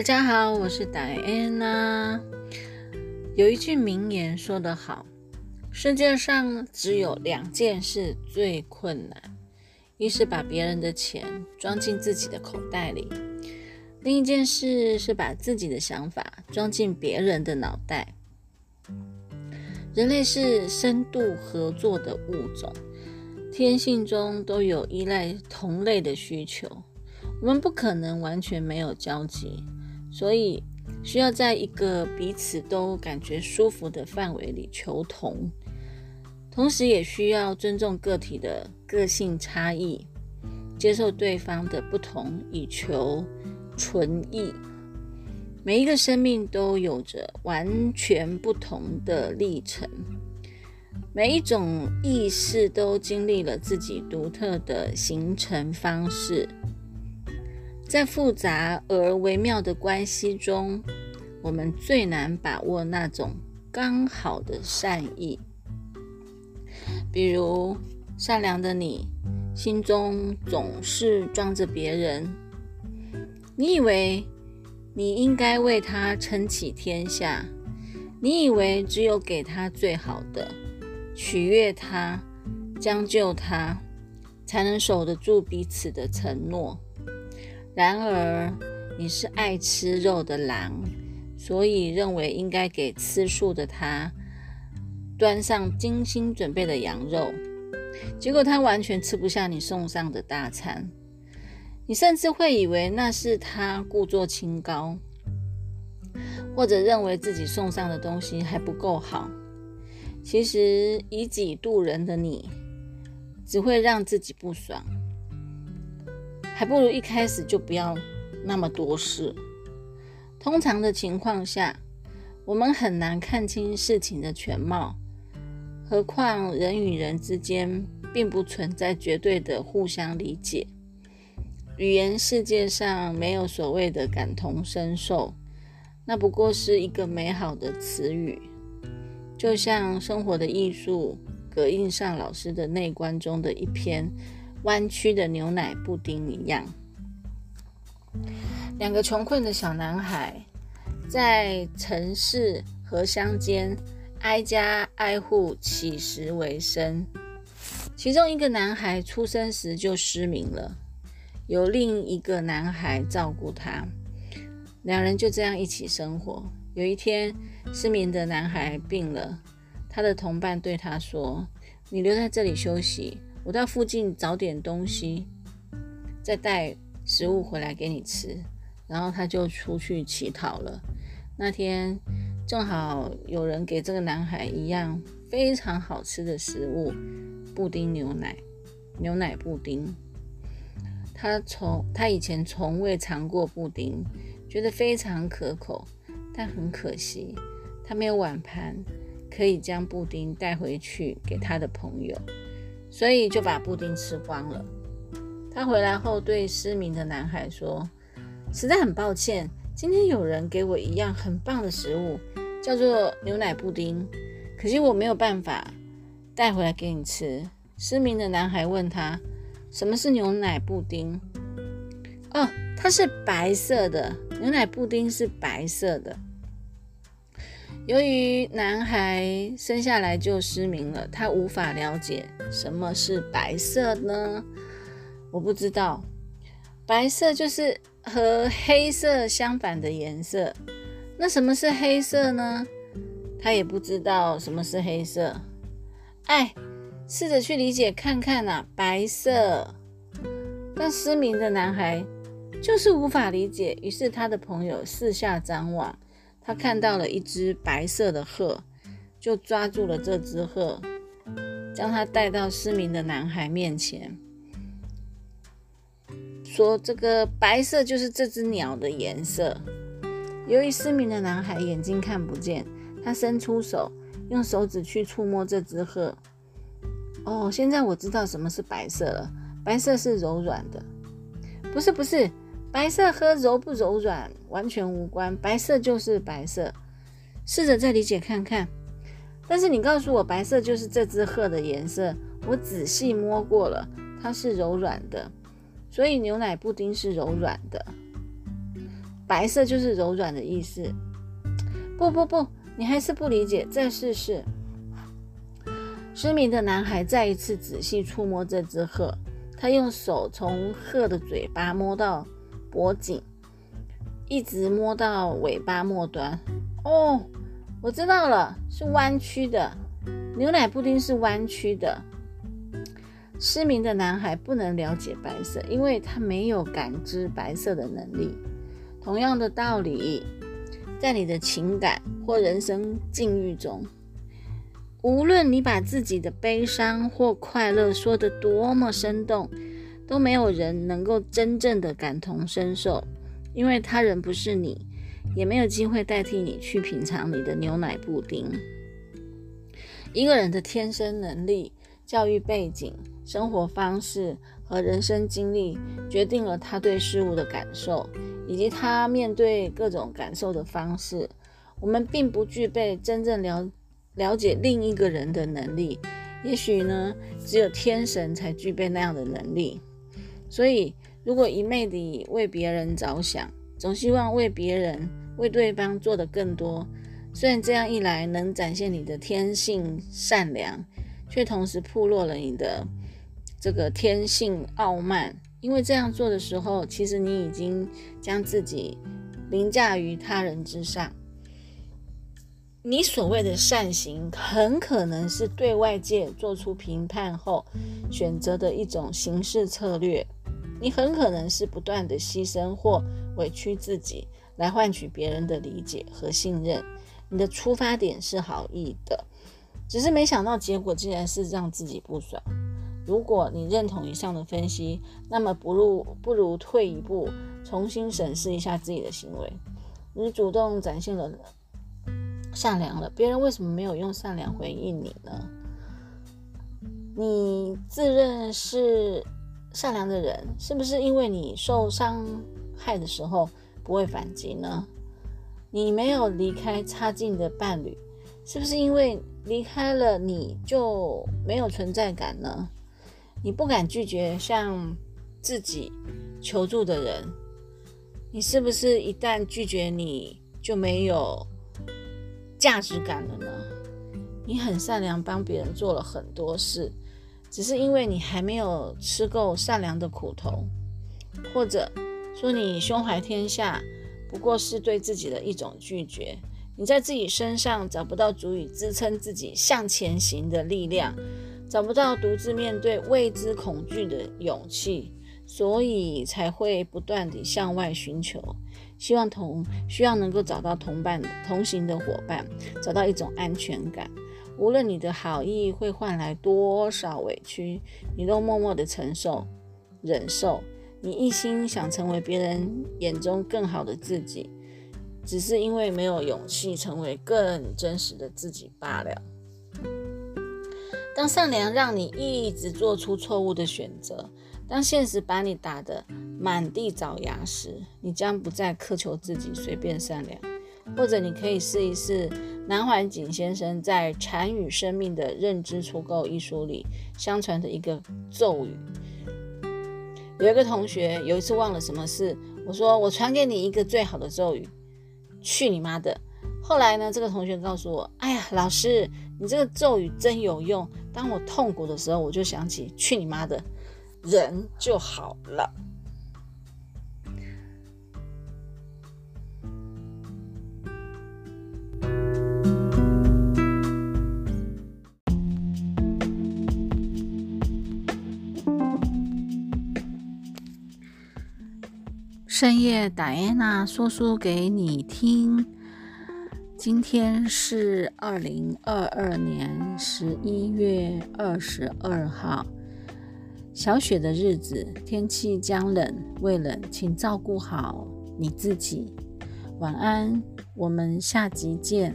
大家好，我是戴安娜。有一句名言说得好：世界上只有两件事最困难，一是把别人的钱装进自己的口袋里，另一件事是把自己的想法装进别人的脑袋。人类是深度合作的物种，天性中都有依赖同类的需求，我们不可能完全没有交集。所以需要在一个彼此都感觉舒服的范围里求同，同时也需要尊重个体的个性差异，接受对方的不同，以求纯益。每一个生命都有着完全不同的历程，每一种意识都经历了自己独特的形成方式。在复杂而微妙的关系中，我们最难把握那种刚好的善意。比如，善良的你，心中总是装着别人。你以为你应该为他撑起天下，你以为只有给他最好的，取悦他，将就他，才能守得住彼此的承诺。然而，你是爱吃肉的狼，所以认为应该给吃素的他端上精心准备的羊肉，结果他完全吃不下你送上的大餐。你甚至会以为那是他故作清高，或者认为自己送上的东西还不够好。其实以己度人的你，只会让自己不爽。还不如一开始就不要那么多事。通常的情况下，我们很难看清事情的全貌，何况人与人之间并不存在绝对的互相理解。语言世界上没有所谓的感同身受，那不过是一个美好的词语，就像生活的艺术葛印上老师的内观中的一篇。弯曲的牛奶布丁一样。两个穷困的小男孩在城市和乡间挨家挨户乞食为生。其中一个男孩出生时就失明了，由另一个男孩照顾他。两人就这样一起生活。有一天，失明的男孩病了，他的同伴对他说：“你留在这里休息。”我到附近找点东西，再带食物回来给你吃。然后他就出去乞讨了。那天正好有人给这个男孩一样非常好吃的食物——布丁牛奶，牛奶布丁。他从他以前从未尝过布丁，觉得非常可口，但很可惜，他没有碗盘可以将布丁带回去给他的朋友。所以就把布丁吃光了。他回来后对失明的男孩说：“实在很抱歉，今天有人给我一样很棒的食物，叫做牛奶布丁，可惜我没有办法带回来给你吃。”失明的男孩问他：“什么是牛奶布丁？”“哦，它是白色的，牛奶布丁是白色的。”由于男孩生下来就失明了，他无法了解什么是白色呢？我不知道，白色就是和黑色相反的颜色。那什么是黑色呢？他也不知道什么是黑色。哎，试着去理解看看呐，白色。但失明的男孩就是无法理解，于是他的朋友四下张望。他看到了一只白色的鹤，就抓住了这只鹤，将它带到失明的男孩面前，说：“这个白色就是这只鸟的颜色。”由于失明的男孩眼睛看不见，他伸出手，用手指去触摸这只鹤。哦，现在我知道什么是白色了。白色是柔软的，不是，不是。白色和柔不柔软完全无关，白色就是白色。试着再理解看看。但是你告诉我，白色就是这只鹤的颜色，我仔细摸过了，它是柔软的，所以牛奶布丁是柔软的。白色就是柔软的意思。不不不，你还是不理解。再试试。失明的男孩再一次仔细触摸这只鹤，他用手从鹤的嘴巴摸到脖颈，一直摸到尾巴末端。哦，我知道了，是弯曲的。牛奶布丁是弯曲的。失明的男孩不能了解白色，因为他没有感知白色的能力。同样的道理，在你的情感或人生境遇中，无论你把自己的悲伤或快乐说得多么生动，都没有人能够真正的感同身受，因为他人不是你，也没有机会代替你去品尝你的牛奶布丁。一个人的天生能力、教育背景。生活方式和人生经历决定了他对事物的感受，以及他面对各种感受的方式。我们并不具备真正了了解另一个人的能力，也许呢，只有天神才具备那样的能力。所以，如果一昧地为别人着想，总希望为别人、为对方做的更多，虽然这样一来能展现你的天性善良，却同时暴露了你的。这个天性傲慢，因为这样做的时候，其实你已经将自己凌驾于他人之上。你所谓的善行，很可能是对外界做出评判后选择的一种行事策略。你很可能是不断的牺牲或委屈自己，来换取别人的理解和信任。你的出发点是好意的，只是没想到结果竟然是让自己不爽。如果你认同以上的分析，那么不如不如退一步，重新审视一下自己的行为。你主动展现了善良了，别人为什么没有用善良回应你呢？你自认是善良的人，是不是因为你受伤害的时候不会反击呢？你没有离开差劲的伴侣，是不是因为离开了你就没有存在感呢？你不敢拒绝向自己求助的人，你是不是一旦拒绝你就没有价值感了呢？你很善良，帮别人做了很多事，只是因为你还没有吃够善良的苦头，或者说你胸怀天下，不过是对自己的一种拒绝。你在自己身上找不到足以支撑自己向前行的力量。找不到独自面对未知恐惧的勇气，所以才会不断地向外寻求，希望同需要能够找到同伴同行的伙伴，找到一种安全感。无论你的好意会换来多少委屈，你都默默地承受、忍受。你一心想成为别人眼中更好的自己，只是因为没有勇气成为更真实的自己罢了。当善良让你一直做出错误的选择，当现实把你打得满地找牙时，你将不再苛求自己随便善良。或者，你可以试一试南怀瑾先生在《禅与生命的认知除垢》一书里相传的一个咒语。有一个同学有一次忘了什么事，我说：“我传给你一个最好的咒语，去你妈的！”后来呢，这个同学告诉我：“哎呀，老师，你这个咒语真有用。”当我痛苦的时候，我就想起去你妈的，人就好了。深夜，戴安娜说书给你听。今天是二零二二年十一月二十二号，小雪的日子，天气将冷，未冷，请照顾好你自己。晚安，我们下集见。